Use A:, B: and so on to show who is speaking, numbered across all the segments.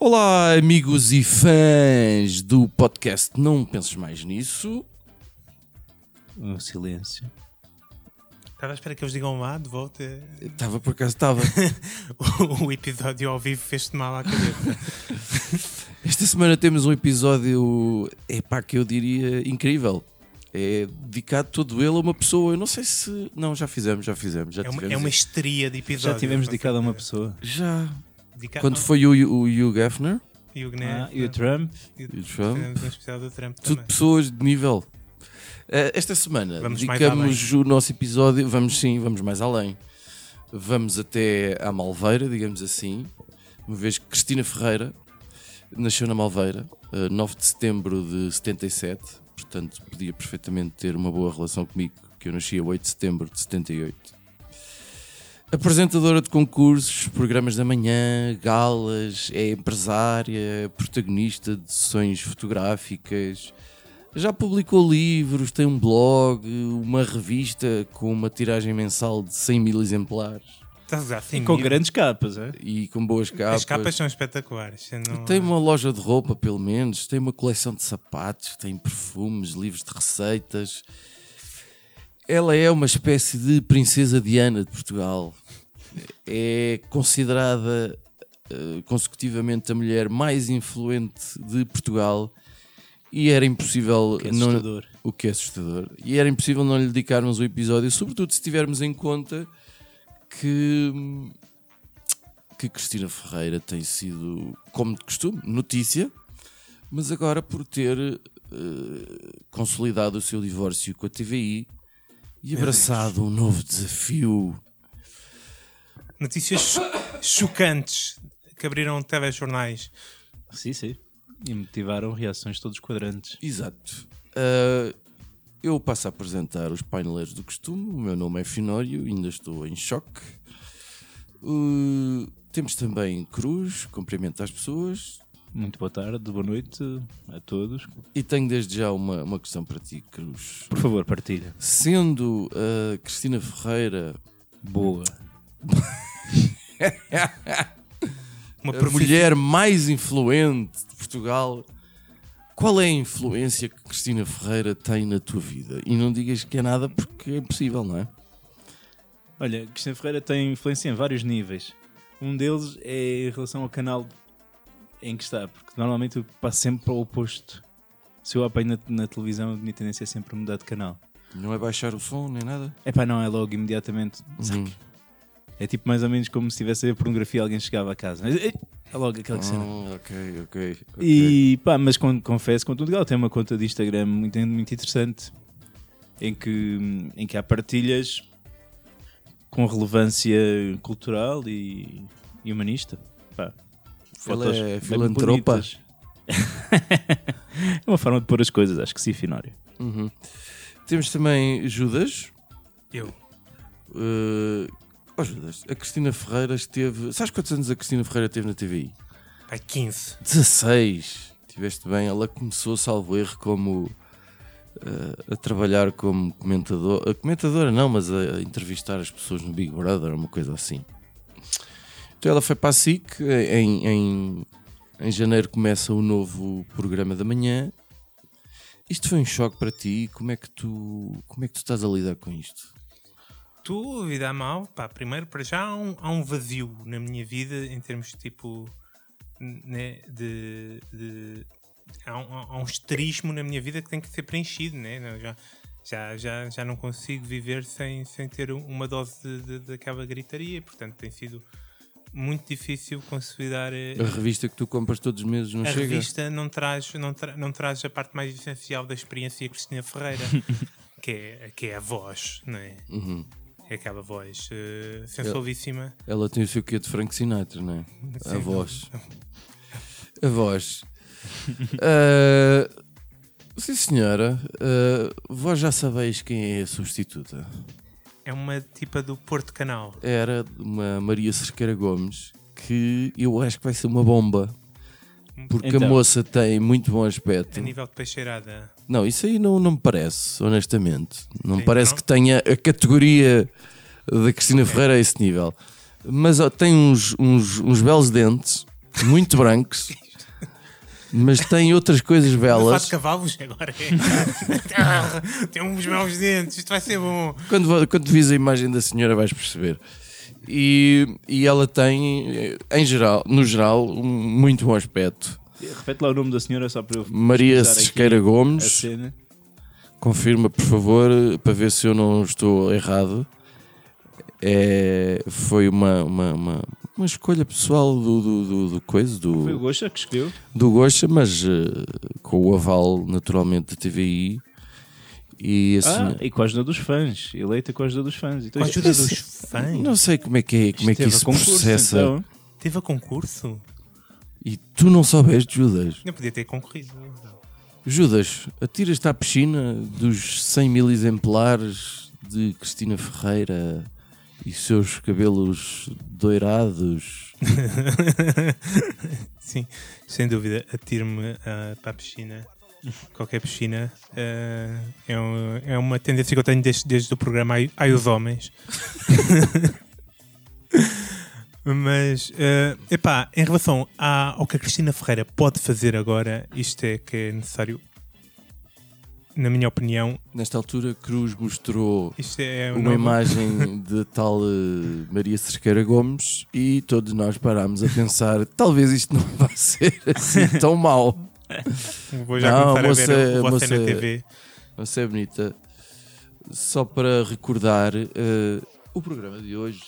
A: Olá, amigos e fãs do podcast Não Penses Mais Nisso.
B: Um silêncio.
C: Estava à espera que eles digam lá de volta.
A: Estava por acaso, estava.
C: O, o episódio ao vivo fez-te mal à cabeça.
A: Esta semana temos um episódio, é pá, que eu diria incrível. É dedicado todo ele a uma pessoa. Eu não sei se. Não, já fizemos, já fizemos. Já
C: É uma,
A: tivemos.
C: é uma histeria de episódio.
B: Já tivemos dedicado a uma pessoa.
A: Já. Quando foi o, o Hugh Hefner
C: E
B: Ah, e o Trump.
C: e o-
A: e o Trump.
C: Fizemos um especial do Trump
A: tudo
C: também.
A: pessoas de nível. Eh, Esta semana
C: Vamos
A: dedicamos o nosso episódio, vamos sim, vamos mais além. Vamos até à Malveira, digamos assim, uma vez que Cristina Ferreira nasceu na Malveira, eh, 9 de setembro de 77, portanto podia perfeitamente ter uma boa relação comigo, que eu nasci a 8 de setembro de 78. Apresentadora de concursos, programas da manhã, galas, é empresária, protagonista de sessões fotográficas, já publicou livros, tem um blog, uma revista com uma tiragem mensal de 100 mil exemplares
C: Estás a usar assim
B: Com
C: mil.
B: grandes capas, é?
A: e com boas capas.
C: As capas são espetaculares. não-
A: Tem uma loja de roupa, pelo menos, tem uma coleção de sapatos, tem perfumes, livros de receitas. Ela é uma espécie de princesa Diana de Portugal. É considerada eh, consecutivamente a mulher mais influente de Portugal e era impossível
B: Que é
A: não- o que é assustador. E era impossível não lhe dedicarmos um episódio, sobretudo se tivermos em conta que, que Cristina Ferreira tem sido, como de costume, notícia, mas agora por ter eh, consolidado o seu divórcio com a TVI e abraçado um novo desafio.
C: Notícias cho- chocantes que abriram telejornais.
B: Sim, sim. E motivaram reações todos quadrantes.
A: Exato. Eh, eu passo a apresentar os paineleiros do costume. O meu nome é Finório, ainda estou em choque. Uh, temos também Cruz, cumprimento às pessoas.
B: Muito boa tarde, boa noite a todos.
A: E tenho desde já uma, uma questão para ti, Cruz.
B: Por favor, partilha.
A: Sendo a Cristina Ferreira
B: Boa.
C: Uma
A: mulher mais influente de Portugal, qual é a influência que Cristina Ferreira tem na tua vida? E não digas que é nada porque é impossível, não é?
B: Olha, Cristina Ferreira tem influência em vários níveis. Um deles é em relação ao canal em que está, porque normalmente eu passo sempre para o oposto. Se eu apanho na, na televisão, a minha tendência é sempre mudar de canal.
A: Não é baixar o som nem nada?
B: É pá, não, é logo imediatamente.
A: Uhum.
B: É tipo mais ou menos como se estivesse a ver pornografia e alguém chegava a casa. É é logo aquela cena.
A: Ah, ok, ok. ok.
B: E pá, mas con- confesso, com tudo legal, tem uma conta de Instagram muito, muito interessante em que, em que há partilhas com relevância cultural e, e humanista. Pá,
A: Ela é filantropa?
B: bonitas. é uma forma de pôr as coisas, acho que sim, Finório.
A: Uhum. Temos também Judas.
C: Eu.
A: Uh, oh, Judas, a Cristina Ferreira esteve. Sabes quantos anos a Cristina Ferreira teve na TVI?
C: Pai, 15.
A: 16. Tiveste bem. Ela começou, salvo erro, como. uh, a trabalhar como comentador. A comentadora não, mas a, a entrevistar as pessoas no Big Brother, uma coisa assim. Então ela foi para a SIC. Em, em, em janeiro começa o novo programa da manhã. Isto foi um choque para ti? Como é que tu, como é que tu estás a lidar com isto?
C: Tu, vida mal, pá, primeiro para já há um, há um vazio na minha vida em termos tipo né, de, de- há, um, há um esterismo na minha vida que tem que ser preenchido, né? Não, já, já, já, já não consigo viver sem, sem ter uma dose de, de- daquela gritaria, portanto tem sido muito difícil consolidar eh,
A: A revista que tu compras todos os meses não
C: a
A: chega?
C: revista não traz, não, tra- não traz a parte mais essencial da experiência Cristina Ferreira, que, é, que é a voz, não é?
A: Uhum.
C: É aquela voz eh, sensualíssima.
A: Ela tem o seu quê de Frank Sinatra, não é? A
C: Sim,
A: voz. A voz. Ah, sim, senhora. Ah, vós já sabeis quem é a substituta?
C: é uma tipa do Porto Canal.
A: Era uma Maria Cerqueira Gomes que eu acho que vai ser uma bomba. Porque a
B: Então.
A: moça tem muito bom aspecto.
C: A nível de peixeirada.
A: Não, isso aí não, não me parece, honestamente. Não me parece
C: não?
A: que tenha a categoria da Cristina Ferreira a esse nível. Mas ó, tem uns, uns, uns belos dentes, muito brancos, mas tem outras coisas belas.
C: de cavalos agora. Tem uns belos dentes, isto vai ser bom.
A: Quando, quando vis a imagem da senhora vais perceber. E, e ela tem, em geral, no geral, um muito bom aspecto.
B: Repete lá o nome da senhora só para eu
A: Maria
B: pesquisar aqui
A: Cerqueira
B: a
A: Gomes, confirma por favor, para ver se eu não estou errado. É, foi uma, uma, uma, uma escolha pessoal do, do, do, do coisa,
B: Foi o
A: do,
B: Gosha que escolheu.
A: do Gocha, mas eh, com o aval naturalmente da TVI. E assim,
B: Ah, e com a ajuda dos fãs. Eleita com a ajuda dos fãs. Então,
C: Com a ajuda dos fãs.
A: não sei como é que, é, como é que
B: teve
A: isso
B: concurso,
A: processa.
B: então.
C: Teve a concurso?
A: E tu não soubeste, Judas.
C: Não podia ter concorrido.
A: Judas, atiras-te à piscina dos 100 mil exemplares de Cristina Ferreira e seus cabelos doirados.
C: Sim, sem dúvida. Atiro-me ah, para a piscina. Qualquer piscina. ah, é, um- é uma tendência que eu tenho desde, desde o programa Ai, Ai os Homens. Mas, eh, epá, em relação à- ao que a Cristina Ferreira pode fazer agora, isto é que é necessário, na minha opinião,
A: Nesta altura, Cruz mostrou
C: é
A: uma
C: novo-
A: imagem de tal eh, Maria Cerqueira Gomes e todos nós parámos a pensar: talvez isto não vá ser assim tão mau.
C: Vou já
A: Não,
C: começar
A: moça-
C: a ver o você na
A: moça-
C: TV.
A: Você é bonita. Só para recordar, eh, o programa de hoje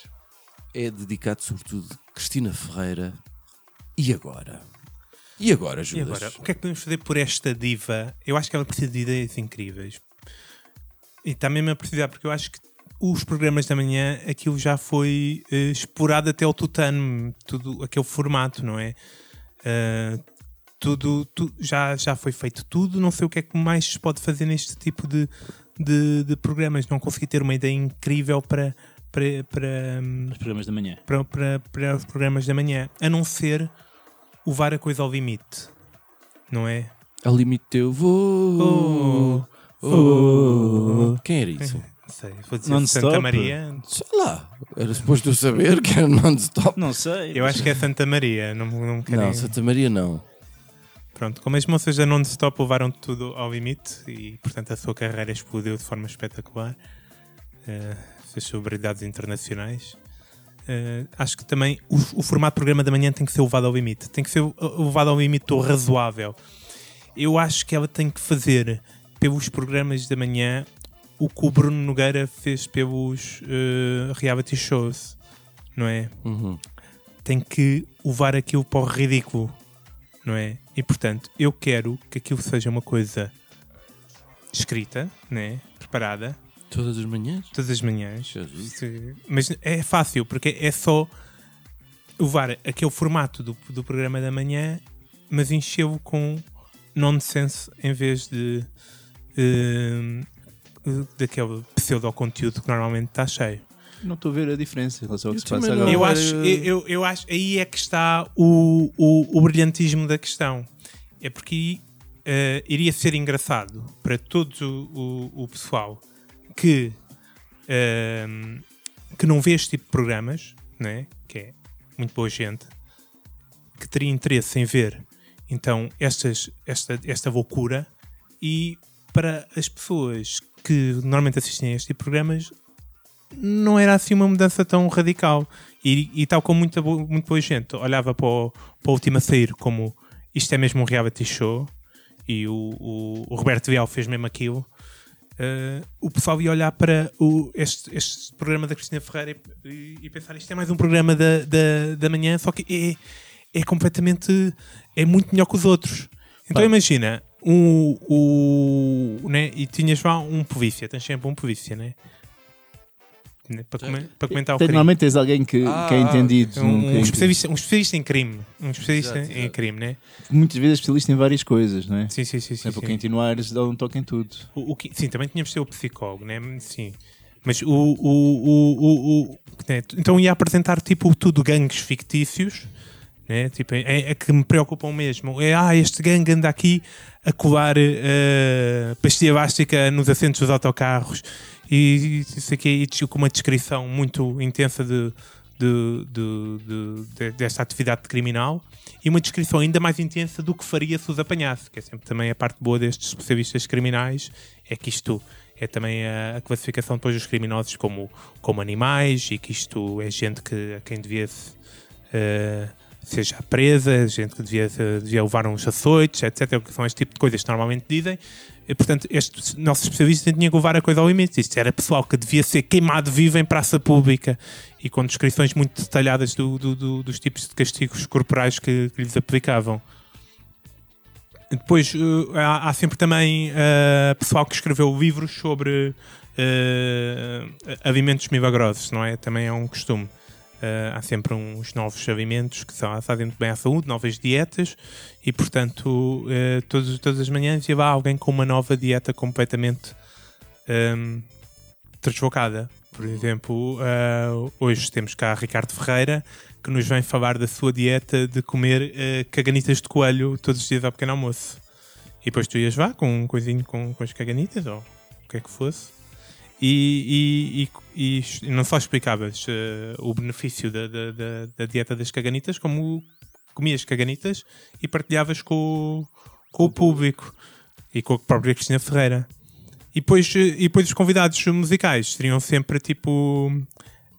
A: é dedicado sobretudo a Cristina Ferreira. E agora? E agora,
C: E
A: Judas?
C: agora, o que é que podemos fazer por esta diva? Eu acho que ela precisa de ideias incríveis. E está mesmo a precisar, porque eu acho que os programas da manhã, aquilo já foi eh, explorado até ao tutano, tudo aquele formato, não é? Ah, tudo, tu- já, já foi feito tudo, não sei o que é que mais se pode fazer neste tipo de, de, de programas. Não consegui ter uma ideia incrível para, para, para, hum,
B: Os programas da manhã.
C: para, para, para os programas da manhã, a não ser levar a coisa ao limite, não é?
A: Ao limite eu vou.
C: Oh,
A: Oh. Quem era isso?
C: Não sei, vou dizer? Santa Maria.
A: Sei lá. Era suposto eu saber que era non-stop.
B: Não sei.
C: Eu acho que é Santa Maria, não, não.
A: Não, Santa Maria não.
C: Pronto, como as moças da Non-Stop levaram tudo ao limite e, portanto, a sua carreira explodiu de forma espetacular, eh, fez celebridades internacionais. Eh, acho que também o, o formato de programa da manhã tem que ser levado ao limite, tem que ser uh, levado ao limite do razoável. Eu acho que ela tem que fazer pelos programas da manhã o que o Bruno Nogueira fez pelos eh, reality shows, não é?
A: Uhum.
C: tem que levar aquilo para o ridículo, não é? E portanto, eu quero que aquilo seja uma coisa escrita, né? preparada,
A: Todas as manhãs?
C: todas as manhãs. Se- Mas é fácil, porque é só levar aquele formato do, do programa da manhã, mas enchê-lo com nonsense em vez de eh, daquele pseudo-conteúdo que normalmente está cheio.
B: Não estou a ver a diferença em relação ao que
A: Eu
B: se passa agora.
C: Eu acho,
A: eu-
C: eu, acho aí é que está o, o, o brilhantismo da questão. É porque eh, iria ser engraçado para todo o, o, pessoal que, ehm, que não vê este tipo de programas, né? que é muito boa gente, que teria interesse em ver então estas, esta, esta loucura e para as pessoas que normalmente assistem a este tipo de programas não era assim uma mudança tão radical. E, e tal como muita, muito boa gente olhava para o, para o último a sair como isto é mesmo um reality show e o, o, o Roberto Vial fez mesmo aquilo. eh, o pessoal ia olhar para o, este, este programa da Cristina Ferreira e, e pensar isto é mais um programa da, da, da manhã, só que é, é completamente é muito melhor que os outros. Então
B: Pá.
C: imagina um, o, né, e tinhas lá um polícia, tens sempre um polícia, né? Né, Para, comen- para comentar o
B: Tem-
C: crime.
B: Normalmente tens alguém que,
A: Ah,
B: que é entendido.
C: Um,
B: num-
C: um
B: é
C: especialista, um especialista em crime. Um especialista
A: Exato,
C: em
A: exato.
C: crime, né?
B: entendido. Muitas vezes especialista em várias coisas, não é?
C: Sim, sim, sim. Sim,
B: quem Tino Aires dá um toque em tudo.
C: O, o que- sim, também tínhamos de ser o psicólogo, né? Sim. Mas o, o, o, o, o- né, então ia apresentar tipo tudo gangues fictícios, né? Tipo, é, é que me preocupam mesmo. É, ah, este gangue anda aqui a colar uh, pastilha bástica nos assentos dos autocarros e isso aqui com uma descrição muito intensa de, de, de- de- de- desta atividade criminal e uma descrição ainda mais intensa do que faria se os apanhasse, que é sempre também a parte boa destes especialistas criminais, é que isto é também a, a classificação depois dos criminosos como, como animais e que isto é gente que a quem devia se, eh, seja presa, gente que devia, devia levar uns açoites, etc. São este tipo de coisas que normalmente dizem. Portanto, este nosso especialista tinha que levar a coisa ao limite. Isto era pessoal que devia ser queimado vivo em praça pública e com descrições muito detalhadas do- do- do- dos tipos de castigos corporais que, que lhes aplicavam. Depois eh, há, há sempre também eh, pessoal que escreveu livros sobre eh, alimentos milagrosos, não é? Também é um costume. Eh, há sempre uns novos alimentos que são, fazem muito bem à saúde, novas dietas, e portanto, eh, todos, todas as manhãs ia lá alguém com uma nova dieta completamente ehm, desfocada. Por exemplo, eh, hoje temos cá Ricardo Ferreira que nos vem falar da sua dieta de comer caganitas de coelho todos os dias ao pequeno almoço. E depois tu ias lá com um coisinho com, com as caganitas ou o que é que fosse. E, e- e- e não só explicavas eh, o benefício da, da- da- dieta das caganitas, como comias caganitas e partilhavas com, o- com o público e com a própria Cristina Ferreira. E depois, eh, e depois os convidados musicais seriam sempre tipo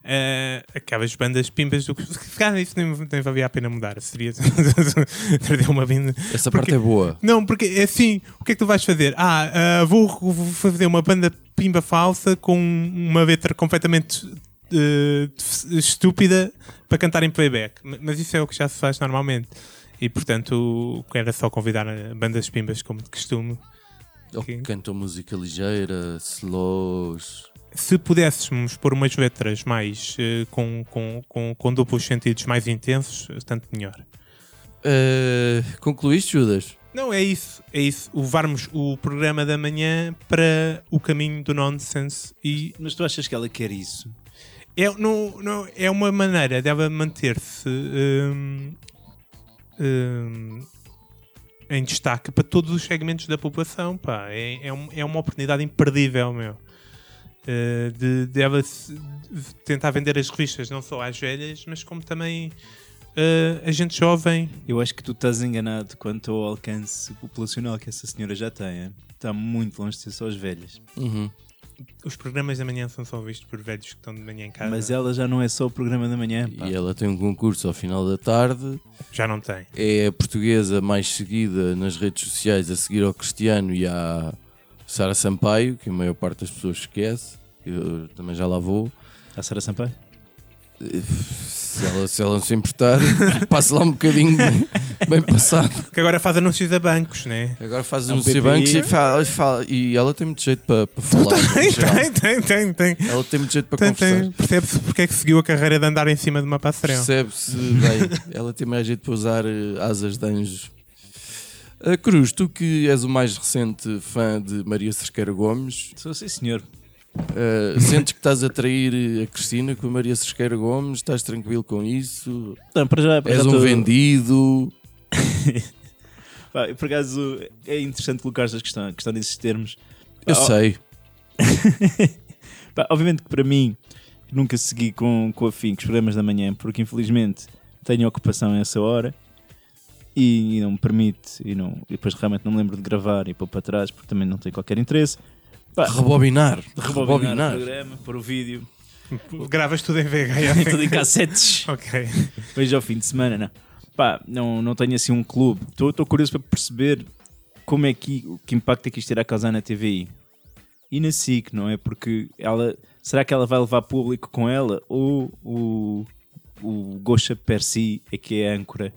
C: eh, aquelas bandas pimbas do que. Se calhar isso nem, nem valia a pena mudar. Seria uma banda.
A: Essa
C: Porque-
A: parte é boa.
C: Não, porque é assim, o que é que tu vais fazer? Ah, ah, vou, vou fazer uma banda pimba falsa com uma letra completamente eh, estúpida para cantar em playback. Mas isso é o que já se faz normalmente. E portanto, era só convidar bandas pimbas como de costume.
A: Ou que cantam música ligeira, slows.
C: Se pudéssemos pôr umas letras mais eh, com, com, com, com duplos sentidos mais intensos, tanto melhor.
A: Eh, concluíste, Judas?
C: Não, é isso. É isso. Levarmos o programa da manhã para o caminho do nonsense e
B: Mas tu achas que ela quer isso?
C: é, não, não, é uma maneira dela manter-se hum, hum, em destaque para todos os segmentos da população. Pá. É, é, um- é uma oportunidade imperdível, meu. Uh, de, dela se- de tentar vender as revistas não só às velhas, mas como também uh, a gente jovem.
B: Eu acho que tu estás enganado quanto ao alcance populacional que essa senhora já tem. hein? Está muito longe de ser só as velhas.
A: Uhum.
C: Os programas da manhã são só vistos por velhos que estão de manhã em casa.
B: Mas ela já não é só o programa da manhã. pá.
A: E ela tem um concurso ao final da tarde.
C: Já não tem.
A: É a portuguesa mais seguida nas redes sociais a seguir ao Cristiano e à Sara Sampaio, que a maior parte das pessoas esquece. Eu também já lá vou.
B: A Sara Sampaio?
A: Se ela, se ela não se importar, passa lá um bocadinho bem, bem passado.
C: Que agora faz anúncios a bancos, né?
A: Agora faz uns
B: PPI.
A: bancos e fala, fala- E ela tem muito jeito para, para falar.
C: Tem, tem, tem, tem, tem.
A: Ela tem muito jeito para
C: tem,
A: conversar.
C: tem. Percebe-se porque é que seguiu a carreira de andar em cima de uma passarela.
A: Percebe-se bem. Ela tem mais jeito para usar eh, asas de anjos. Ah, Cruz, tu que és o mais recente fã de Maria Cerqueira Gomes,
B: Sou sim, senhor.
A: Ah, sentes que estás a trair a Cristina com a Maria Cerqueira Gomes? Estás tranquilo com isso?
B: Não, para já, para
A: És
B: já
A: um
B: tô-
A: vendido?
B: Pá, por acaso é interessante colocar esta questão, a questão desses termos.
A: Eu sei.
B: Pá, obviamente que para mim nunca segui com, com afinco os programas da manhã, porque infelizmente tenho ocupação a essa hora e, e não me permite, e, não, e depois realmente não me lembro de gravar e pôr para trás porque também não tenho qualquer interesse. Pá,
A: Rebobinar.
B: rebobinar o programa, pôr o vídeo,
C: Gravas tudo em VHS.
B: tudo em cassetes.
C: ok.
B: Vejo ao fim de semana, não. Pá, não, não tenho assim um clube. Estou curioso para perceber como é que, que impacto é que isto irá causar na TVI. E na SIC, não é? Porque ela. Será que ela vai levar público com ela? Ou o, o Gosha per si é que é a âncora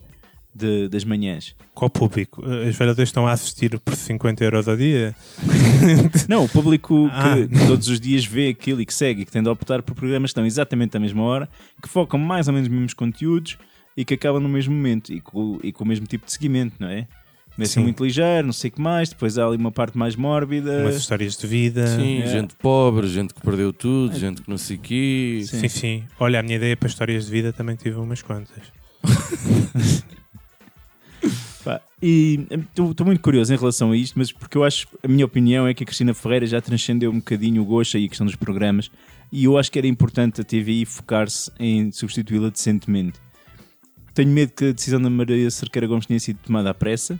B: de- das manhãs?
C: Qual público? As velhadas estão a assistir por 50 euros ao dia?
B: Não, o público
C: Ah.
B: que todos os dias vê aquilo e que segue e que tende a optar por programas que estão exatamente à mesma hora, que focam mais ou menos nos mesmos conteúdos e que acabam no mesmo momento e com, e com o mesmo tipo de seguimento, não é? Começa
C: Sim.
B: muito ligeiro, não sei o que mais, depois há ali uma parte mais mórbida.
C: Umas histórias de vida.
A: Sim,
B: É.
A: gente pobre, gente que perdeu tudo, gente que não sei o quê.
C: Sim, sim. Olha, a minha ideia para histórias de vida também tive umas quantas.
B: Pá, e estou muito curioso em relação a isto, mas porque eu acho, a minha opinião é que a Cristina Ferreira já transcendeu um bocadinho o Gosha e a questão dos programas, e eu acho que era importante a TVI focar-se em substituí-la decentemente. Tenho medo que a decisão da Maria Cerqueira Gomes tenha sido tomada à pressa.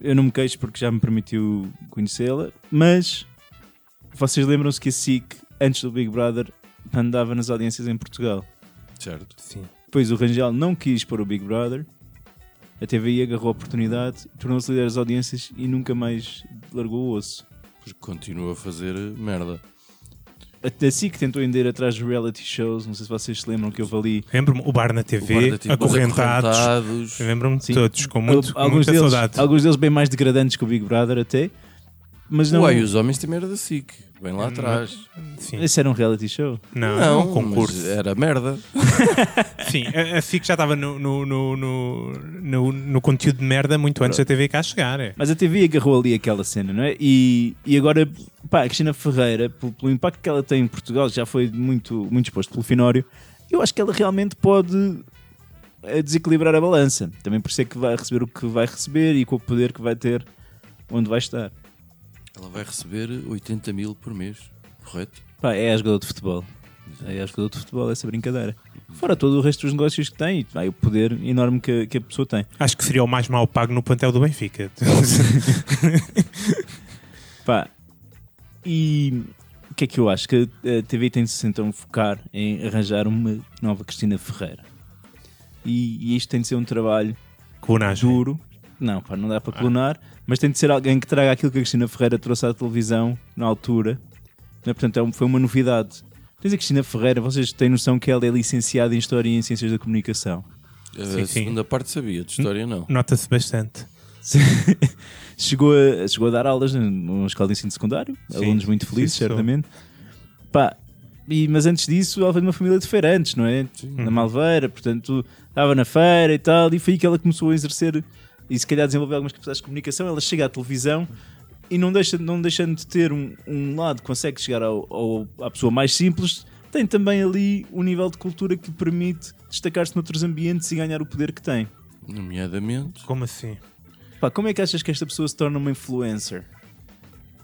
B: Eu não me queixo porque já me permitiu conhecê-la, mas vocês lembram-se que a SIC, antes do Big Brother, andava nas audiências em Portugal.
A: Certo.
C: Sim.
B: Depois o Rangel não quis pôr o Big Brother, a TVI agarrou a oportunidade, tornou-se líder das audiências e nunca mais largou o osso.
A: Porque continua a fazer merda.
B: A SIC tentou ainda atrás de reality shows, não sei se vocês se lembram que houve ali.
C: Lembro-me, o bar na TV,
A: tipo,
C: acorrentados.
A: acorrentados.
C: Lembro-me de todos, com muito,
B: alguns,
C: muita
B: deles,
C: saudade.
B: alguns deles bem mais degradantes que o Big Brother até. Mas não.
A: Uai, os homens também era da SIC, bem lá atrás.
C: Sim.
B: Esse era um reality show.
C: Não,
A: Não,
C: um concurso.
A: mas era merda.
C: Sim, a, a FIC já estava no, no, no, no, no, no conteúdo de merda muito antes da TV cá chegar. É.
B: Mas a TV agarrou ali aquela cena, não é? E, e agora, pá, a Cristina Ferreira, pelo, pelo impacto que ela tem em Portugal, já foi muito, muito exposto pelo Finório, eu acho que ela realmente pode eh, desequilibrar a balança. Também por é que vai receber o que vai receber e com o poder que vai ter onde vai estar.
A: Ela vai receber 80 mil por mês, correto?
B: Pá, é a jogador de futebol. É a jogador de futebol essa brincadeira. Fora todo o resto dos negócios que tem, e vai o poder enorme que, que a pessoa tem.
C: Acho que seria o mais mal pago no plantel do Benfica.
B: Pá, e o que é que eu acho? Que a TV tem de se então focar em arranjar uma nova Cristina Ferreira. E, e isto tem de ser um trabalho
C: Clonagem.
B: duro. Não, pá, não dá para clonar, mas tem de ser alguém que traga aquilo que a Cristina Ferreira trouxe à televisão na altura. Não é? Portanto, é um- foi uma novidade. Tens a Cristina Ferreira, vocês têm noção que ela é licenciada em História e em Ciências da Comunicação.
A: A
C: Sim, sim.
A: segunda parte sabia, de história não.
C: Nota-se bastante.
B: chegou, a, chegou a dar aulas numa escola de ensino secundário,
C: Sim,
B: alunos muito
C: sim,
B: felizes, certamente. Pá, e, mas antes disso, ela veio de uma família de feirantes, não é? Na Malveira, portanto, estava na feira e tal, e foi aí que ela começou a exercer e se calhar desenvolver algumas capacidades de comunicação. Ela chega à televisão e não, deixa, não deixando de ter um, um lado que consegue chegar ao, ao- à pessoa mais simples, tem também ali um nível de cultura que lhe permite destacar-se noutros ambientes e ganhar o poder que tem.
A: Nomeadamente.
C: Como assim?
B: Pá, como é que achas que esta pessoa se torna uma influencer?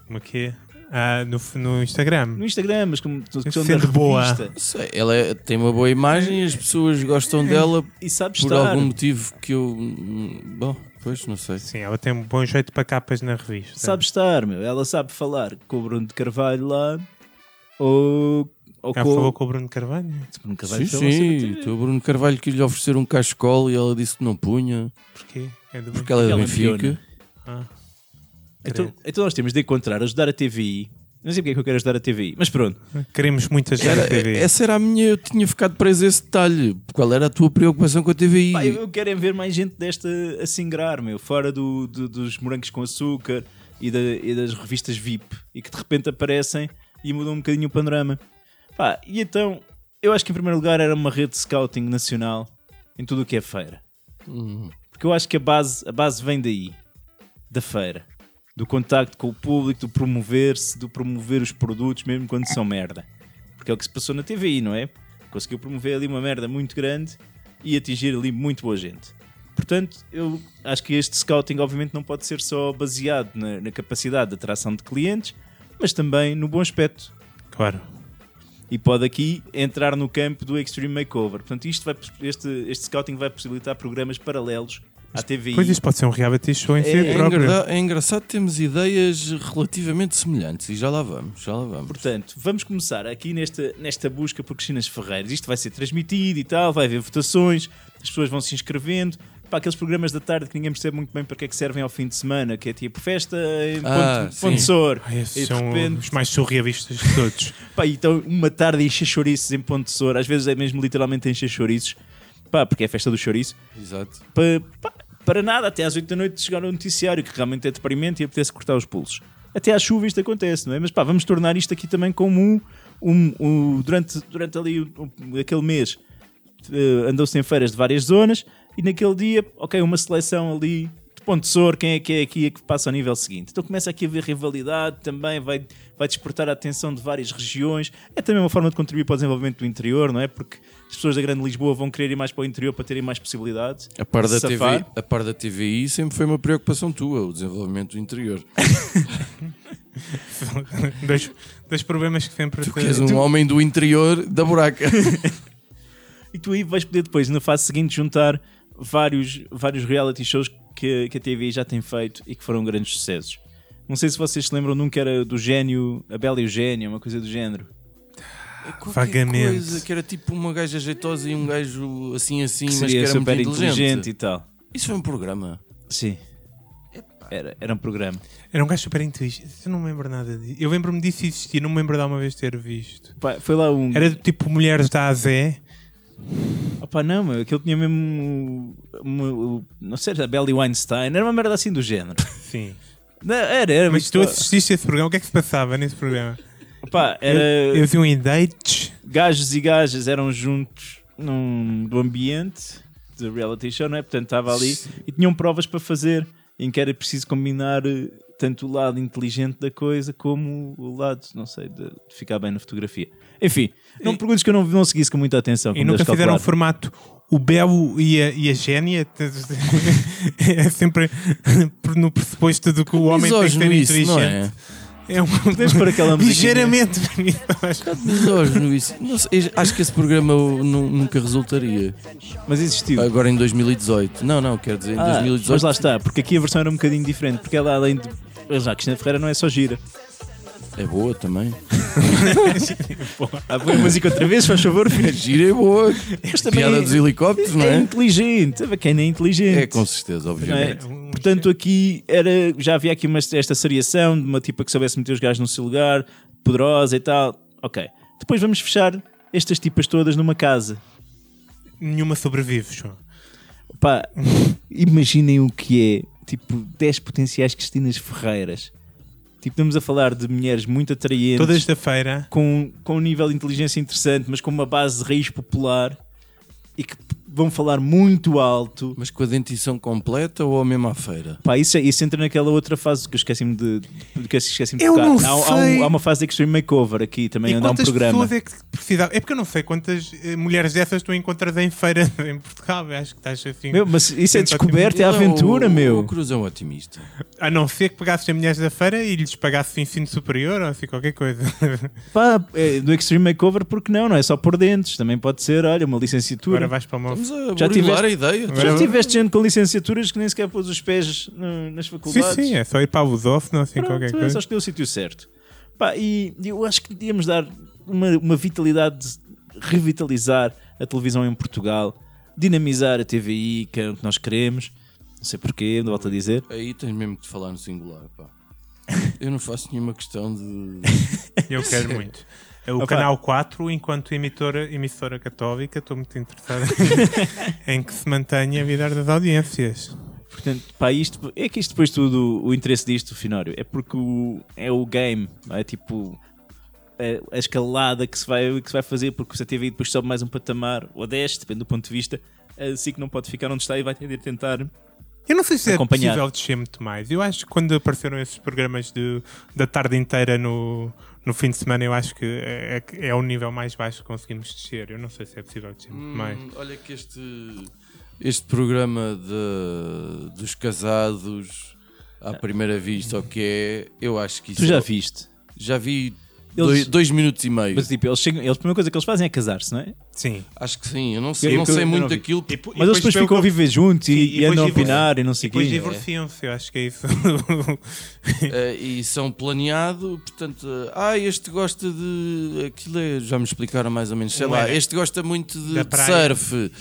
C: Como é que é? Ah, no, no Instagram.
B: No Instagram, mas como
C: Sendo boa.
B: revista.
A: Sei, ela é- tem uma boa imagem e as pessoas gostam dela
B: E sabe
A: por
B: estar.
A: algum motivo que eu. hum, Bom, pois não sei.
C: Sim, ela tem um bom jeito para capas na revista.
B: Sabe estar, meu. Ela sabe falar com o Bruno de Carvalho lá ou, ou
C: Ela
B: com
C: falou com o Bruno Carvalho?
B: o Bruno Carvalho.
A: Sim, sim. Então, O Bruno Carvalho que lhe oferecer um cachecol e ela disse que não punha,
C: Porquê? É do
A: porque ela é do Benfica.
B: leona.
C: Ah,
B: Então, então nós temos de encontrar, ajudar a TVI. Não sei porque é que eu quero ajudar a TVI, mas pronto.
C: queremos muito ajudar
A: Era-
C: a TV.
A: essa era a minha. Eu tinha ficado preso a esse detalhe. Qual era a tua preocupação com a TVI?
B: Pá, eu, quero é ver mais gente desta a se ingrar, meu, fora do, do- dos morangos com açúcar e, da- e das revistas VIP e que de repente aparecem e mudam um bocadinho o panorama. Pá, e então, eu acho que em primeiro lugar era uma rede de scouting nacional em tudo o que é feira.
A: Hum,
B: Porque eu acho que a base, a base vem daí, da feira, do contacto com o público, do promover-se, do promover os produtos, mesmo quando são merda. Porque é o que se passou na TVI, não é? Conseguiu promover ali uma merda muito grande e atingir ali muito boa gente. Portanto, eu acho que este scouting, obviamente, não pode ser só baseado na, na capacidade de atração de clientes, mas também no bom aspecto
C: Claro.
B: e pode aqui entrar no campo do Extreme Makeover. Portanto, isto vai, este, este scouting vai possibilitar programas paralelos à TVI.
C: Pois isto pode ser um reality show em si
B: É,
A: É,
C: próprio.
A: engra- é engraçado, temos ideias relativamente semelhantes e já lá vamos, já lá vamos.
B: Portanto, vamos começar aqui nesta, nesta busca por Cristinas Ferreiras. Isto vai ser transmitido e tal, vai haver votações, as pessoas vão se inscrevendo. Para aqueles programas da tarde que ninguém percebe muito bem para que é que servem ao fim de semana, que é tipo festa em
A: Ah,
B: ponto, Sor.
C: Ai,
B: de
C: são
B: repente-
C: os mais surrealistas de todos.
B: Pá, então uma tarde encher chouriços em Ponte Sor, às vezes é mesmo literalmente encher chouriços, pá, porque é a festa do chouriço.
A: Exato.
B: para, pá, para nada, até às 8 da noite chegar ao noticiário, que realmente é deprimente e apetece cortar os pulsos. Até à chuva isto acontece, não é? Mas pá, vamos tornar isto aqui também como um, um- um- durante, durante ali o- o- aquele mês eh, andou-se em feiras de várias zonas e naquele dia, ok, uma seleção ali de sponsor, quem é que é aqui que passa ao nível seguinte. Então começa aqui a haver rivalidade também, vai, vai despertar a atenção de várias regiões. É também uma forma de contribuir para o desenvolvimento do interior, não é? Porque as pessoas da Grande Lisboa vão querer ir mais para o interior para terem mais possibilidades.
A: A par, da TV, a par da TVI sempre foi uma preocupação tua, o desenvolvimento do interior.
C: dois, dois problemas que sempre.
A: Tu que és um homem do interior da buraca.
B: E tu aí vais poder depois, na fase seguinte, juntar vários, vários reality shows que, que a TV já tem feito e que foram grandes sucessos. Não sei se vocês se lembram de um que era do gênio, a Bela e o Gênio, uma coisa do género.
A: Qualquer
C: Vagamente.
A: coisa que era tipo uma gaja jeitosa e um gajo assim assim, mas que
B: seria
A: era muito
B: super
A: inteligente.
B: inteligente e tal.
A: Isso foi um programa.
B: Sim. Era, era um programa.
C: Era um gajo super inteligente. Eu não me lembro nada disso. Eu lembro-me disso existir, não me lembro de alguma vez ter visto.
B: Pá, foi lá um.
C: Era do tipo Mulheres da Azé.
B: Opa, não, meu, aquele tinha mesmo. uma- não sei, a Belly Weinstein. Era uma merda assim do género.
C: Sim.
B: Não, era, era.
C: Mas tu assististe a esse programa, o que é que se passava nesse programa?
B: Opa, era.
C: Eu, eu vi um dates.
B: gajos e gajas eram juntos num do ambiente de reality show, não é? Portanto, estava ali e tinham provas para fazer em que era preciso combinar eh, tanto o lado inteligente da coisa como o lado, não sei, de ficar bem na fotografia. Enfim, não me perguntes que eu não, não segui isso com muita atenção.
C: E nunca fizeram um
B: calcular.
C: formato o Belo e a, e a Génia. É sempre no pressuposto de que o homem tem que ser inteligente.
A: não é?
C: É um...
B: Pôr aquela?
C: Ligeiramente.
A: Misógino isso. Eu acho que esse programa nu- nunca resultaria.
B: Mas existiu.
A: Agora em 2018. Não, não, quer dizer em
B: Ah,
A: 2018.
B: mas lá está, porque aqui a versão era um bocadinho diferente, porque ela além de. Já, a Cristina Ferreira não é só gira.
A: É boa também.
B: Ah, põe a música outra vez, faz favor.
A: A gira é boa.
B: Mas também
A: Piada
B: é-
A: dos helicópteros, não
B: É
A: é?
B: inteligente. Quem não é inteligente?
A: É com certeza,
B: é?
A: obviamente.
B: Portanto, aqui era, já havia aqui uma, esta seriação de uma tipa que soubesse meter os gajos no seu lugar, poderosa e tal. Ok. Depois vamos fechar estas tipas todas numa casa.
C: Nenhuma sobrevive, João.
B: Pá, imaginem o que é, tipo, 10 potenciais Cristinas Ferreiras. Tipo, estamos a falar de mulheres muito atraentes,
C: Todas da feira.
B: com, com um nível de inteligência interessante, mas com uma base de raiz popular e que vão falar muito alto.
A: Mas com a dentição completa ou mesmo à feira?
B: Pá, isso, é- isso entra naquela outra fase que eu esqueci-me de, de, que eu esqueci-me de
C: Eu
B: tocar.
C: não
B: há, há
C: sei.
B: um- há uma fase de Extreme Makeover aqui também,
C: e
B: onde há um
C: quantas
B: programa.
C: pessoas é que precisavam? É porque eu não sei quantas eh, mulheres dessas tu encontras em feira em Portugal. Acho que estás assim.
B: Meu, mas isso é descoberta, é aventura,
A: o,
B: meu.
A: O Cruz é um otimista.
C: A não ser que pegasses as mulheres da feira e lhes pagasses ensino superior ou assim qualquer coisa.
B: Pá, é, do Extreme Makeover, porque não? Não é só por dentes, também pode ser, olha, uma licenciatura.
C: Agora vais para uma.
A: Vamos a
B: Já tiveste-
A: a ideia.
C: Agora-
B: Já tiveste gente com licenciaturas que nem sequer pôs os pés no- nas
C: Sim,
B: faculdades?
C: sim, é só ir para a Lusófono ou assim
B: Pronto,
C: qualquer
B: é,
C: coisa.
B: só escolher o sítio certo. Pá, e eu acho que devíamos dar uma, uma vitalidade, revitalizar a televisão em Portugal, dinamizar a TVI, que é o que nós queremos. Não sei porquê, não volto a dizer.
A: Aí tens mesmo que te falar no singular, pá. Eu não faço nenhuma questão de.
C: Eu quero muito. É o
B: Opa.
C: canal 4, enquanto emissora, emissora católica, estou muito interessado em, em que se mantenha a vida das audiências.
B: Portanto, pá, isto, é que isto depois tudo, o interesse disto, Finório, é porque o, é o game, é tipo a, a escalada que se, vai, que se vai fazer, porque se a TV depois sobe mais um patamar, ou 10, depende do ponto de vista, assim que não pode ficar onde está e vai ter de tentar.
C: Eu não sei se é
B: Acompanhar.
C: possível descer muito mais. Eu acho que quando apareceram esses programas de, da tarde inteira no, no fim de semana, eu acho que é, é, é o nível mais baixo que conseguimos descer. Eu não sei se é possível descer muito mais.
A: Hum, olha que este, este programa de, dos casados à primeira vista, o que é, eu acho que isso.
B: Tu já viste?
A: Já vi
B: Eles-
A: dois, dois minutos e meio.
B: Mas tipo, eles chegam, eles, a primeira coisa que eles fazem é casar-se, não é?
C: Sim.
A: Acho que sim, eu não sei,
B: Eu-
A: não
B: eu-
A: sei
B: eu
A: muito
B: não
A: daquilo.
C: E,
B: Mas eles depois ficam a viver juntos e,
C: e
B: e
C: depois
B: andam a opinar e não sei o
C: depois
B: quê.
C: divorciam-se, eu acho que é isso.
A: Eh, e são planeado, portanto, eh, ah, este gosta de aquilo é, já me explicaram mais ou menos, sei
C: Não
A: lá, este gosta muito de, de surf,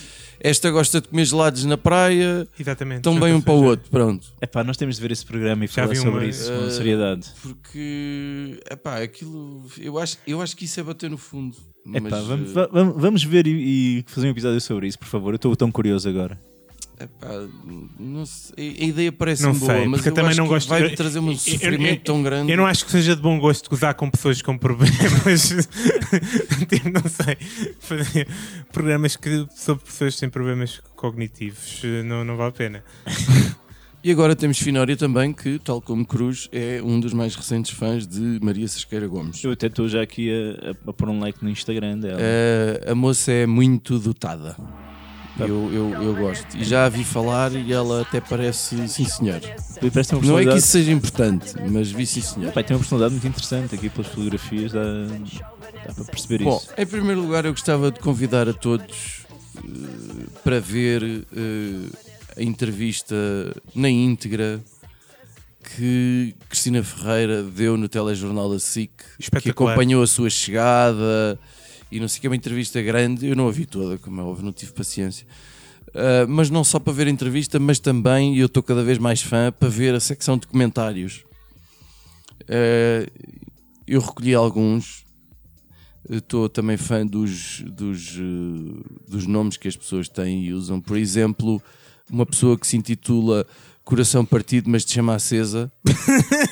A: esta gosta de comer gelados na praia,
C: Exatamente.
A: estão bem um para o outro, pronto.
B: É pá, nós temos de ver esse programa e
C: Já
B: falar sobre
C: uma-
B: isso com
A: Eh,
B: seriedade.
A: Porque, epá, aquilo, eu acho, eu acho que isso é bater no fundo.
B: É
A: mas,
B: pá, vamos,
A: eh,
B: va- vamos- vamos ver e, e fazer um episódio sobre isso, por favor. Eu estou tão curioso agora.
A: Epá, não sei, a ideia parece
C: Não
A: boa,
C: sei,
A: mas
C: porque eu também
A: acho
C: não
A: que
C: gosto
A: vai
C: de-
A: trazer um
C: eu- eu-
A: sofrimento
C: eu-
A: tão grande.
C: Eu não acho que seja de bom gosto gozar com pessoas com problemas. tipo, não sei. Fazer programas que, sobre pessoas sem problemas cognitivos não, não vale a pena.
A: E agora temos Finória também, que, tal como Cruz, é um dos mais recentes fãs de Maria Sesqueira Gomes.
B: Eu até estou já aqui a, a, a pôr um like no Instagram dela.
A: Eh, a moça é muito dotada. Eu, eu, eu gosto. E já a vi falar e ela até parece, sim senhor.
B: Parece
A: Não é que isso seja importante, mas vi sim senhor.
B: Pai, tem uma personalidade muito interessante aqui pelas fotografias, dá, dá para perceber
A: Bom,
B: isso.
A: em primeiro lugar, eu gostava de convidar a todos eh, para ver eh, a entrevista na íntegra que Cristina Ferreira deu no telejornal da SIC, que acompanhou a sua chegada e não sei que, é uma entrevista grande. Eu não a vi toda, como é óbvio, não tive paciência. Ah, mas não só para ver a entrevista, mas também, e eu estou cada vez mais fã, para ver a secção de comentários. Ah, eu recolhi alguns, Estou também fã dos, dos, eh, dos nomes que as pessoas têm e usam. Por exemplo, uma pessoa que se intitula Coração Partido, mas te chama acesa,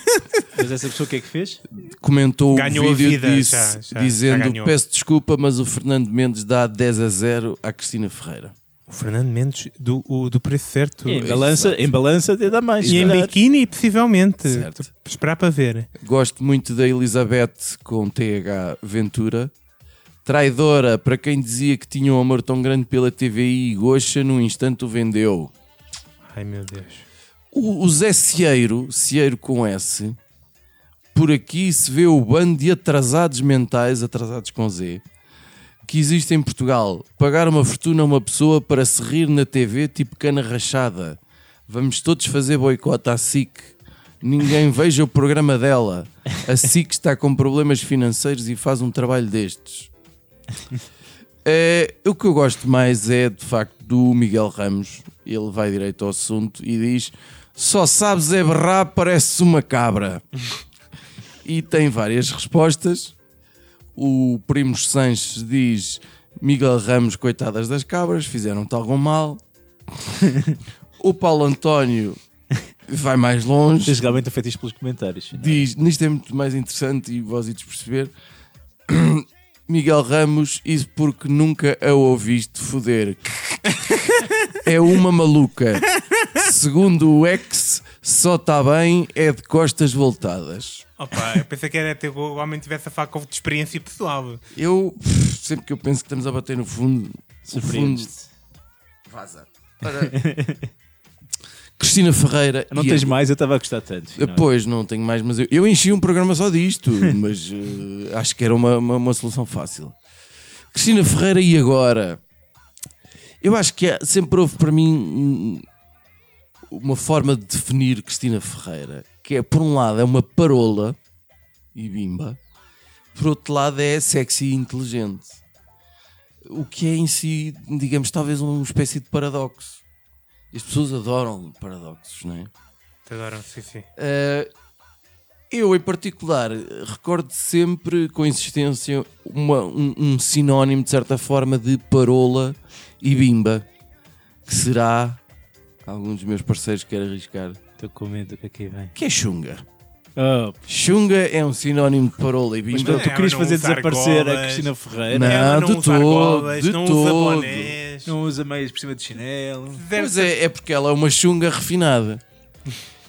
B: Mas essa pessoa o que é que fez?
A: comentou
C: Ganhou
A: o
C: a
A: vídeo
C: vida,
A: disse,
C: já- já- já
A: dizendo:
C: ganhou.
A: Peço desculpa, mas o Fernando Mendes dá 10 a 0 à Cristina Ferreira.
C: O Fernando Mendes do, o, do preço certo.
B: Em balança, em balança até dá mais.
C: E em biquíni, possivelmente.
A: Certo.
C: Esperar para ver.
A: Gosto muito da Elizabeth com TH Ventura. Traidora para quem dizia que tinha um amor tão grande pela TVI e Goxa, num instante o vendeu.
C: Ai meu Deus.
A: O, o Zé Cieiro, Cieiro com S, por aqui se vê o bando de atrasados mentais, atrasados com Z, que existe em Portugal. Pagar uma fortuna a uma pessoa para se rir na TV tipo cana rachada. Vamos todos fazer boicote à SIC. Ninguém veja o programa dela. A SIC está com problemas financeiros e faz um trabalho destes. É, o que eu gosto mais é de facto do Miguel Ramos. Ele vai direito ao assunto e diz: Só sabes é berrar, pareces uma cabra. E tem várias respostas. O Primos Sanches diz: Miguel Ramos, coitadas das cabras, fizeram-te algum mal. o Paulo António vai mais longe
B: Tens realmente a fetiche pelos comentários.
A: diz, nisto é muito mais interessante e vós ides perceber. Miguel Ramos, isso porque nunca a ouviste foder. É uma maluca. Segundo o ex, só está bem é de costas voltadas.
C: Opa, eu pensei que era até o homem tivesse a com de experiência pessoal.
A: Eu, sempre que eu penso que estamos a bater no fundo, o fundo vaza. Ora, Cristina Ferreira.
B: Não tens
A: a-
B: mais, eu estava a gostar tanto. Finório.
A: Pois, não tenho mais, mas eu, eu enchi um programa só disto, mas eh, acho que era uma, uma, uma solução fácil. Cristina Ferreira, e agora? Eu acho que sempre houve para mim um- uma forma de definir Cristina Ferreira, que é, por um lado, é uma parola e bimba, por outro lado, é sexy e inteligente. O que é em si, digamos, talvez uma espécie de paradoxo. As pessoas adoram paradoxos, não é?
C: Adoram, sim, sim.
A: Uh, eu, em particular, recordo sempre com insistência uma- um, um sinónimo, de certa forma, de parola e bimba, que será, algum dos meus parceiros quer arriscar,
B: Estou com medo do que aqui vem.
A: que é chunga.
B: Oh,
A: Chunga é um sinónimo de parola e
B: mas tu, tu
C: Ela
B: querias
C: não
B: fazer desaparecer a. Cristina Ferreira.
A: Não,
C: Ela não
A: de
C: usa
A: todo,
C: argolas,
A: de
C: não usa
A: todo.
C: bonés.
B: Não usa meias por cima de chinelo.
A: Pois é, é porque ela é uma chunga refinada.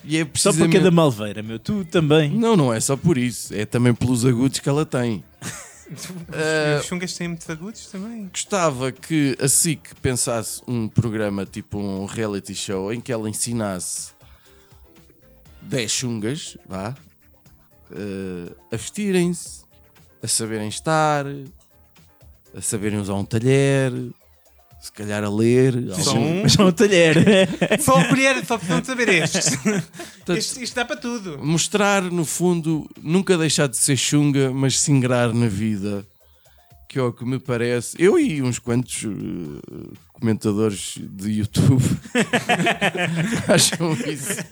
A: E é
B: Só porque é da Malveira, meu. Tu também.
A: Não, não é só por isso. É também pelos agudos que ela tem.
C: Os- Os chungas têm muitos agudos também.
A: Gostava que a SIC pensasse um programa tipo um reality show em que ela ensinasse 10 chungas, vá, eh, a vestirem-se, a saberem estar, a saberem usar um talher, se calhar a ler.
C: Só um.
B: Mas não um talher.
C: Só a colher, só precisam de saber estes.
A: Portanto,
C: Isto, isto dá para tudo.
A: mostrar no fundo nunca deixar de ser chunga, mas se ingrar na vida, que é o que me parece. Eu e uns quantos eh, comentadores de YouTube acham isso.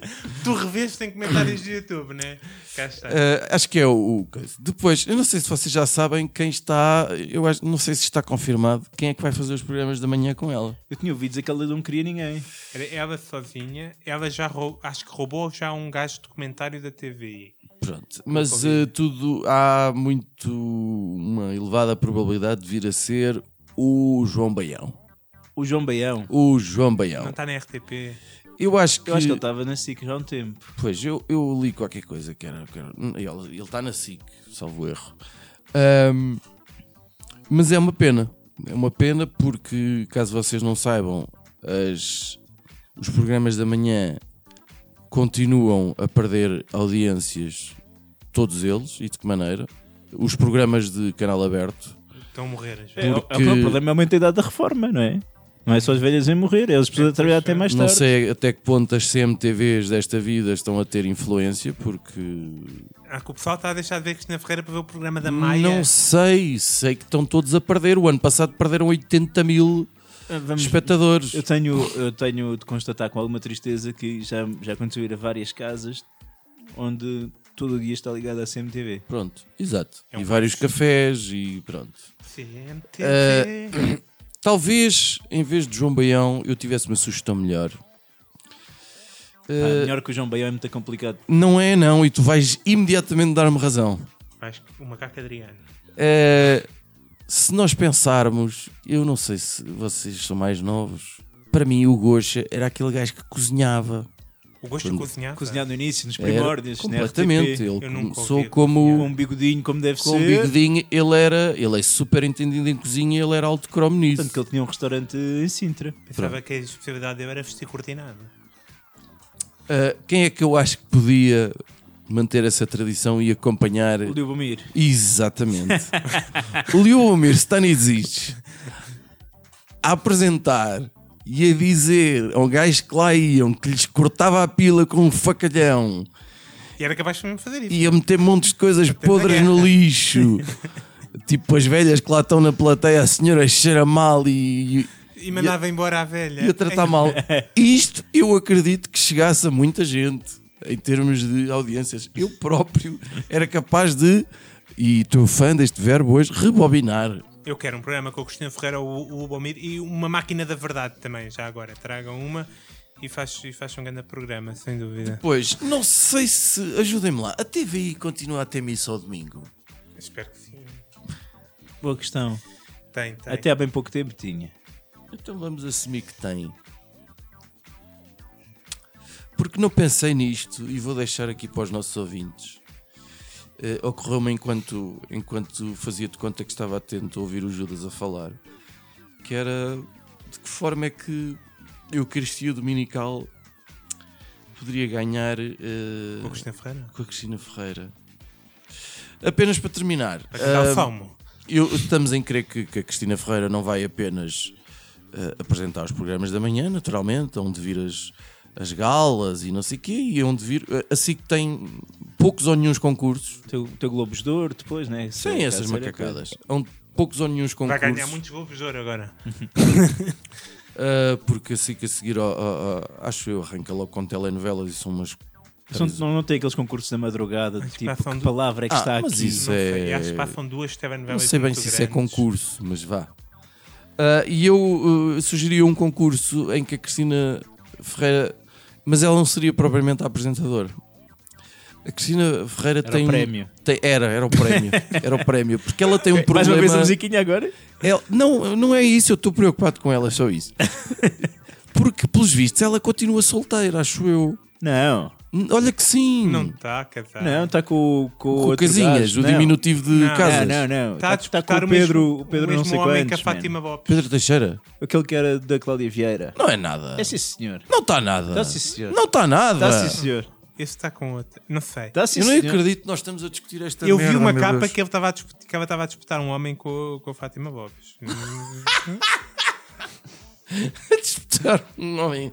C: Tu revês em comentários do YouTube, né? Cá está.
A: Eh, acho que é o, o. Depois, eu não sei se vocês já sabem quem está. Eu acho, não sei se está confirmado quem é que vai fazer os programas da manhã com ela.
B: Eu tinha ouvido dizer que ela não queria ninguém.
C: Era ela sozinha, ela já roubou, acho que roubou já um gajo de documentário da TV.
A: Pronto, mas eh, tudo há muito uma elevada probabilidade de vir a ser o João Baião.
B: O João Baião.
A: O João Baião.
C: Não está na RTP.
A: Eu acho que.
B: Eu acho que ele estava na SIC já há um tempo.
A: Pois, eu, eu li qualquer coisa que era. Que era ele está na SIC, salvo erro. Ahm, mas é uma pena. É uma pena porque, caso vocês não saibam, as, os programas da manhã continuam a perder audiências, todos eles, e de que maneira? Os programas de canal aberto.
C: Estão a morrer. às
B: É,
C: vezes.
B: o-
A: Porque-
B: o problema é uma entidade da reforma, não é? Não é só as velhas em morrer, eles precisam trabalhar até mais
A: Não
B: tarde.
A: sei até que ponto as CMTVs desta vida estão a ter influência, porque
C: Ah, que o pessoal está a deixar de ver Cristina Ferreira para ver o programa da Maia.
A: não sei, sei que estão todos a perder. O ano passado perderam 80 mil
B: Ah, Vamos,
A: espectadores.
B: eu, tenho, eu tenho de constatar com alguma tristeza que já, já aconteceu ir a várias casas onde todo o dia está ligado à CMTV.
A: Pronto, exato.
C: É um
A: e vários cafés e pronto.
C: CMTV.
A: Eh, Talvez, em vez de João Baião, eu tivesse uma sugestão melhor.
B: Ah,
A: Eh,
B: melhor que o João Baião é muito complicado.
A: não é, não, e tu vais imediatamente dar-me razão.
C: Acho que o macaco Adriano.
A: Eh, se nós pensarmos, eu não sei se vocês são mais novos, para mim o Gocha era aquele gajo que cozinhava.
C: O gosto de
A: Quando-
C: cozinhar.
B: Cozinhar no início, nos primórdios,
A: completamente. Ele começou
C: ouvi
B: com
A: como
B: um bigodinho como deve
A: com um
B: ser.
A: bigodinho, ele era, ele é super entendido em cozinha, ele era alto cromo nisso.
B: Tanto que ele tinha um restaurante em Sintra.
C: Pensava que a especialidade dele era vestir cortinado.
A: Uh, quem é que eu acho que podia manter essa tradição e acompanhar?
B: O Liubomir.
A: Exatamente. o Liomir Stanisic a apresentar e a dizer ao gajo que lá iam que lhes cortava a pila com um facalhão
C: E era capaz de fazer isso.
A: e a meter montes de coisas podres no lixo. tipo as velhas que lá estão na plateia, a senhora cheira mal e,
C: E mandava embora a velha.
A: e a tratar mal. Isto eu acredito que chegasse a muita gente em termos de audiências. Eu próprio era capaz de, e estou fã deste verbo hoje, rebobinar.
C: Eu quero um programa com o Cristina Ferreira, o, o Bomir e uma máquina da verdade também, já agora. Tragam uma e façam e façam um grande programa, sem dúvida.
A: Pois, não sei se. Ajudem-me lá. A TVI continua a ter missa ao domingo.
C: Espero que sim.
B: Boa questão.
C: Tem, tem.
B: Até há bem pouco tempo tinha.
A: Então vamos assumir que tem. Porque não pensei nisto e vou deixar aqui para os nossos ouvintes. Eh, Ocorreu-me enquanto, enquanto fazia de conta que estava atento a ouvir o Judas a falar, que era de que forma é que a Eucaristia Dominical poderia ganhar eh,
C: Com a Cristina Ferreira?
A: com a Cristina Ferreira. Apenas para terminar,
C: Para salmo.
A: eu- estamos em crer que, que a Cristina Ferreira não vai apenas eh, apresentar os programas da manhã, naturalmente, onde vir as, as galas e não sei o quê, e onde vir. eh, Assim que tem poucos ou nenhum concursos.
B: O teu, o teu Globos de Ouro depois, né?
A: Sem
B: Isso é-
A: essas
B: isso é
A: macacadas. Onde poucos ou nenhum
C: Vai
A: concursos.
C: ganhar muitos globos de ouro agora.
A: ah, porque assim que a seguir, ao- acho eu, arranca logo com telenovelas e são umas.
B: São- não, não tem aqueles concursos da madrugada de
C: Acho que
B: tipo
C: passam
B: que
C: do-
B: palavra é que
A: Ah,
B: está
A: mas
B: aqui.
A: isso
C: Não
A: é-
C: sei, acho que passam duas telenovelas
A: Não sei bem se isso é
C: grandes.
A: concurso, mas vá. Ah, e eu uh, sugeria um concurso em que a Cristina Ferreira. Mas ela não seria propriamente a apresentadora. A Cristina Ferreira
B: Era
A: tem.
B: o prémio.
A: tem- era, era o prémio. era o prémio. Porque ela tem um
B: Mais
A: problema.
B: uma vez a musiquinha agora?
A: Ela- não, não é isso, eu estou preocupado com ela, é só isso. Porque, pelos vistos, ela continua solteira, acho eu.
B: Não,
A: Olha que sim.
C: Não está, casar.
B: não, está com, com,
A: com casinhas, o
B: não.
A: diminutivo de
C: Não.
A: casas.
B: Não, não, não.
C: Está a
B: Está,
C: disputar
B: com o
C: mesmo-
B: Pedro, o Pedro
C: o
B: não
C: mesmo
B: sei
C: homem
B: quantos.
C: que a. Fátima Lopes.
A: Pedro Teixeira?
B: Aquele que era da Cláudia Vieira.
A: Não é nada.
B: É sim, senhor.
A: Não está nada.
B: Está sim, senhor.
A: Não está nada.
B: Está sim, senhor.
C: Esse está com outra. Não sei.
B: Está sim,
A: eu não
B: senhor.
A: acredito que nós estamos a discutir esta
C: Eu
A: merda,
C: vi uma capa
A: Deus.
C: que ele estava a, disputar, que ela estava a disputar um homem com, com a Fátima Lopes.
A: a disputar um.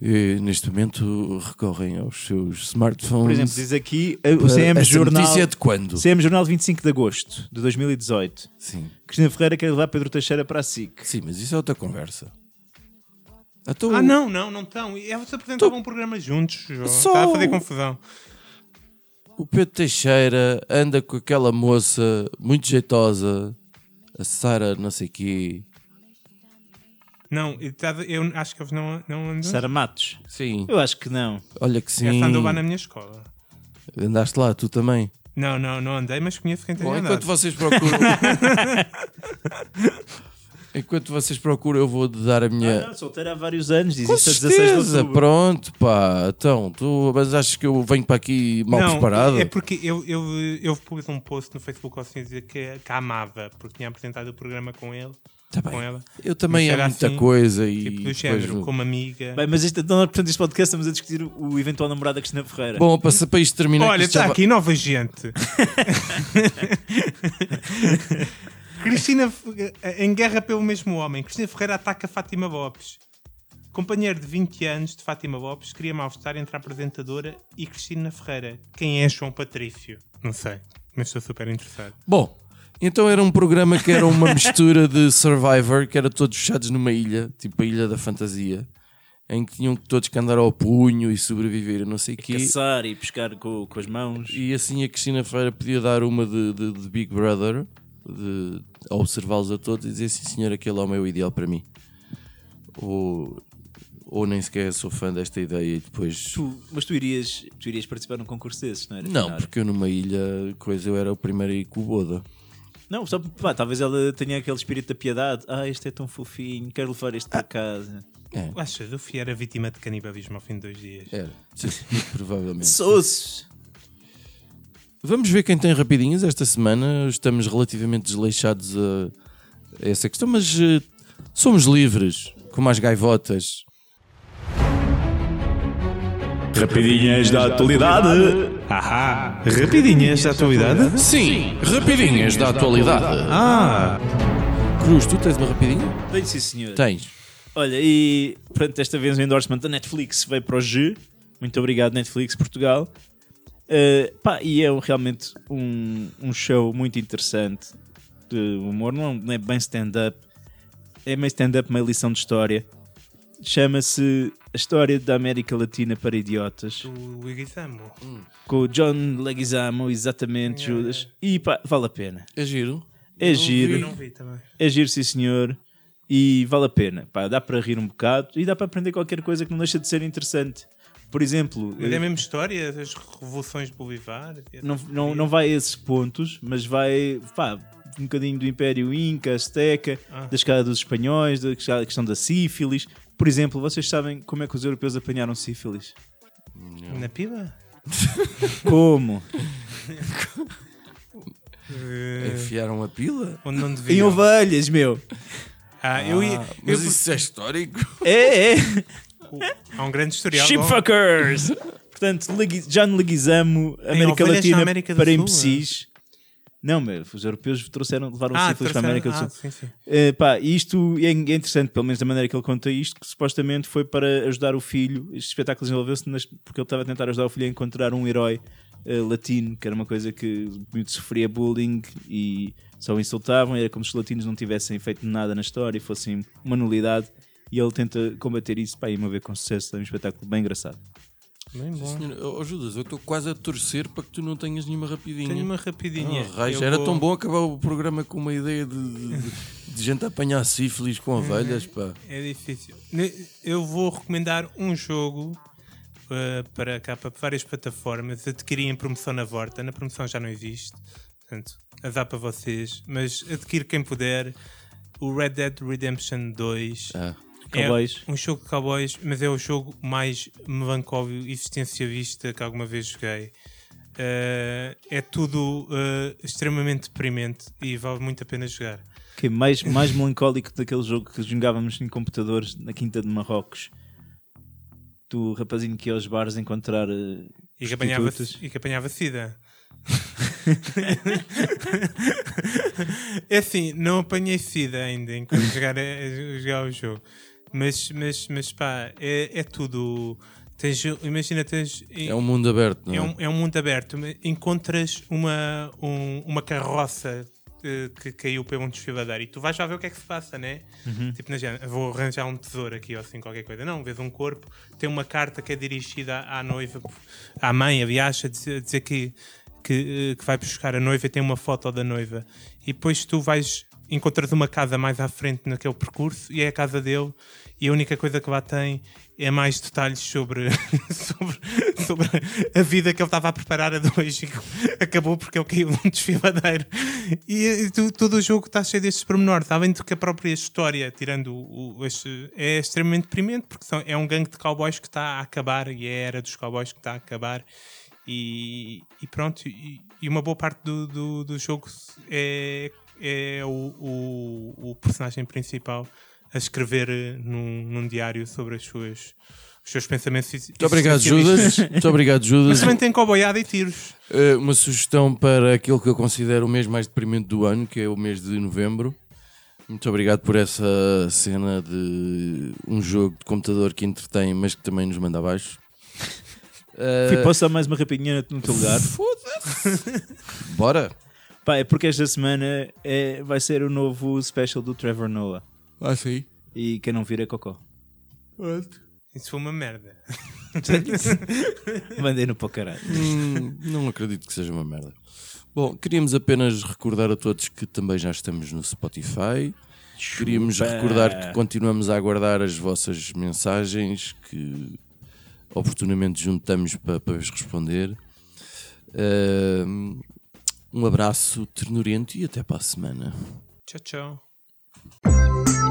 A: E, neste momento recorrem aos seus smartphones.
B: Por exemplo, diz aqui o CM Jornal.
A: notícia é de quando?
B: CM Jornal de 25 de Agosto de 2018.
A: Sim.
B: Cristina Ferreira quer levar Pedro Teixeira para a SIC.
A: Sim, mas isso é outra conversa. Então,
C: ah, não, não, não estão. Eles apresentavam um programa juntos. João.
A: Só-
C: Está a fazer confusão.
A: O Pedro Teixeira anda com aquela moça muito jeitosa, a Sara não sei quê.
C: Não, tá- eu acho que eles não, não andam.
B: Sara Matos.
A: Sim,
B: Eu acho que não.
A: olha que sim.
C: Essa andou lá na minha escola.
A: Andaste lá, tu também.
C: Não, não, não andei, mas conheço quem tem
A: Bom,
C: andado.
A: enquanto vocês procuram. Enquanto vocês procuram, eu vou dar a minha.
B: Ah, não, solteiro há vários anos, diz
A: Com
B: isso a 16 de outubro.
A: pronto, pá. Então, tu, mas achas que eu venho para aqui mal
C: não,
A: preparado?
C: é porque eu, eu, eu pus um post no Facebook assim a dizer que, que a amava, porque tinha apresentado o programa com ele,
A: Tá
C: com ela.
A: Eu também é
C: era
A: muita
C: assim,
A: coisa e.
C: Tipo, do
A: depois
C: género,
A: no-
C: como amiga.
B: Bem, mas isto, então, portanto, este podcast estamos a discutir o eventual namorado da Cristina Ferreira.
A: Bom, para, para isto terminar.
C: Olha, está
A: vai-
C: aqui nova gente. Cristina em guerra pelo mesmo homem. Cristina Ferreira ataca Fátima Lopes. Companheiro de 20 anos de Fátima Lopes cria mal-estar entre a apresentadora e Cristina Ferreira. Quem é João Patrício? Não sei, mas estou super interessado.
A: Bom, então era um programa que era uma mistura de Survivor, que era todos fechados numa ilha, tipo a Ilha da Fantasia, em que tinham todos que andar ao punho e sobreviver, não sei o quê.
B: Caçar e pescar com, com as mãos.
A: E assim a Cristina Ferreira podia dar uma de, de- de Big Brother, de observá-los a todos e dizer sim senhor, aquele homem é o ideal para mim. Ou, ou nem sequer sou fã desta ideia e depois.
B: Tu- mas tu irias, tu irias participar num concurso desses, não era?
A: Não, porque eu numa ilha, coisa, eu era o primeiro a ir com o Boda.
B: Não, só pá, talvez ela tenha aquele espírito da piedade. Ah, este é tão fofinho, quero levar este para casa.
A: É,
C: Achas, o Fia era vítima de canibalismo ao fim de dois dias.
A: era, provavelmente.
B: Soços!
A: Vamos ver quem tem rapidinhas esta semana. Estamos relativamente desleixados a, a essa questão, mas eh, somos livres, como as gaivotas.
D: Rapidinhas da atualidade.
C: Ahá! Rapidinhas da atualidade?
A: Sim, rapidinhas da atualidade.
C: Ah!
A: Cruz, tu tens uma rapidinha?
B: Tenho sim, senhor.
A: Tens.
B: Olha, e pronto, desta vez o endorsement da Netflix veio para o G. Muito obrigado, Netflix Portugal. Uh, pá, e é realmente um, um show muito interessante de humor. Não, não é bem stand-up, é meio stand-up, meio lição de história. Chama-se A História da América Latina para Idiotas.
C: O Iguizamo.
B: Com o John Leguizamo, exatamente,
C: Yeah,
B: Judas. E pá, vale a pena.
A: É giro.
B: É giro.
C: Eu não vi também.
B: É giro, sim senhor. E vale a pena. Pá, dá para rir um bocado e dá para aprender qualquer coisa que não deixa de ser interessante. Por exemplo,
C: Mas é
B: eh,
C: a mesma história das revoluções de Bolivar?
B: não, não, não vai a esses pontos, mas vai pá, um bocadinho do Império Inca, Azteca,
C: Ah.
B: da escada dos espanhóis, da questão da sífilis. Por exemplo, vocês sabem como é que os europeus apanharam sífilis?
C: Na pila?
B: Como?
C: Eh,
A: Enfiaram a pila?
C: onde não
B: em
C: deviam.
B: ovelhas, meu!
C: Ah, eu ia.
A: Ah,
C: eu-
A: mas isso é histórico?
B: É, é!
C: há um grande historial.
B: Shipfuckers! Portanto, Legui- John Leguizamo, América Latina
C: na América
B: para
C: Sul.
B: Não, meu, os europeus trouxeram, levaram
C: Ah,
B: sífilis para a América do Sul.
C: ah, sim, sim.
B: Eh, pá, isto é, é interessante, pelo menos da maneira que ele conta isto, que supostamente foi para ajudar o filho. Este espetáculo desenvolveu-se porque ele estava a tentar ajudar o filho a encontrar um herói eh, latino, que era uma coisa que muito sofria bullying e só o insultavam. Era como se os latinos não tivessem feito nada na história e fossem uma nulidade. E ele tenta combater isso, pá, e uma vez com sucesso. É um espetáculo bem engraçado.
C: Bem bom.
A: Senhor, oh, Judas, eu estou quase a torcer para que tu não tenhas nenhuma rapidinha.
C: Tenho uma rapidinha.
A: Oh, raios,
C: Eu
A: era
C: vou-
A: tão bom acabar o programa com uma ideia de, de, de- gente a apanhar sífilis com ovelhas, pá.
C: É difícil. Eu vou recomendar um jogo uh, para cá, para várias plataformas. Adquiri em promoção na Vorta. Na promoção já não existe. Portanto, azar para vocês. Mas adquire quem puder. O Red Dead Redemption 2.
A: Ah,
B: Cowboys.
C: É um jogo de cowboys, mas é o jogo mais melancólico e existencialista que alguma vez joguei. Uh, é tudo uh, extremamente deprimente e vale muito a pena jogar.
B: Que é mais, mais melancólico daquele jogo que jogávamos em computadores na Quinta de Marrocos. Do rapazinho que ia aos bares encontrar. eh,
C: E que apanhava, e que apanhava sida. é assim, não apanhei sida ainda enquanto jogar, jogar o jogo. Mas, mas, mas pá, é, é tudo. Tens, imagina, tens.
A: é um mundo aberto, não é?
C: É um, é um mundo aberto. Encontras uma, um- uma carroça eh, que caiu para um desfiladeiro e tu vais lá ver o que é que se passa, né? Tipo, na género, vou arranjar um tesouro aqui ou assim, qualquer coisa. Não, vês um corpo, tem uma carta que é dirigida à noiva, à mãe, aliás, a dizer, a dizer que, que, eh, que vai buscar a noiva e tem uma foto da noiva. E depois tu vais encontras uma casa mais à frente naquele percurso e é a casa dele e a única coisa que lá tem é mais detalhes sobre, sobre, sobre a vida que ele estava a preparar a dois e acabou porque ele caiu num desfiladeiro. E, e tu- todo o jogo está cheio destes pormenores, além do que a própria história, tirando o, o- este, é extremamente deprimente, porque são- é um gangue de cowboys que está a acabar e é a era dos cowboys que está a acabar. E, e pronto, e, e uma boa parte do, do, do jogo é, é o, o, o personagem principal a escrever eh, num, num diário sobre as suas, os seus pensamentos.
A: Muito obrigado, Judas. Muito obrigado,
C: Mas
A: Judas.
C: também tem coboiada e tiros.
A: Eh, uma sugestão para aquele que eu considero o mês mais deprimente do ano, que é o mês de novembro. Muito obrigado por essa cena de um jogo de computador que entretém, mas que também nos manda abaixo. Eh,
B: Fui passar mais uma rapidinha no teu lugar.
A: Bora!
B: Pá, é porque esta semana é, vai ser o novo special do Trevor Noah.
A: Ah, sim.
B: E quem não vira é Cocó.
C: Isso foi uma merda.
B: Mandei-no para o caralho.
A: Hum, não acredito que seja uma merda. Bom, queríamos apenas recordar a todos que também já estamos no Spotify. Queríamos
B: Chupa.
A: recordar que continuamos a aguardar as vossas mensagens que oportunamente juntamos para, para vos responder. Ahm, Um abraço ternurento e até para a semana.
C: Tchau, tchau.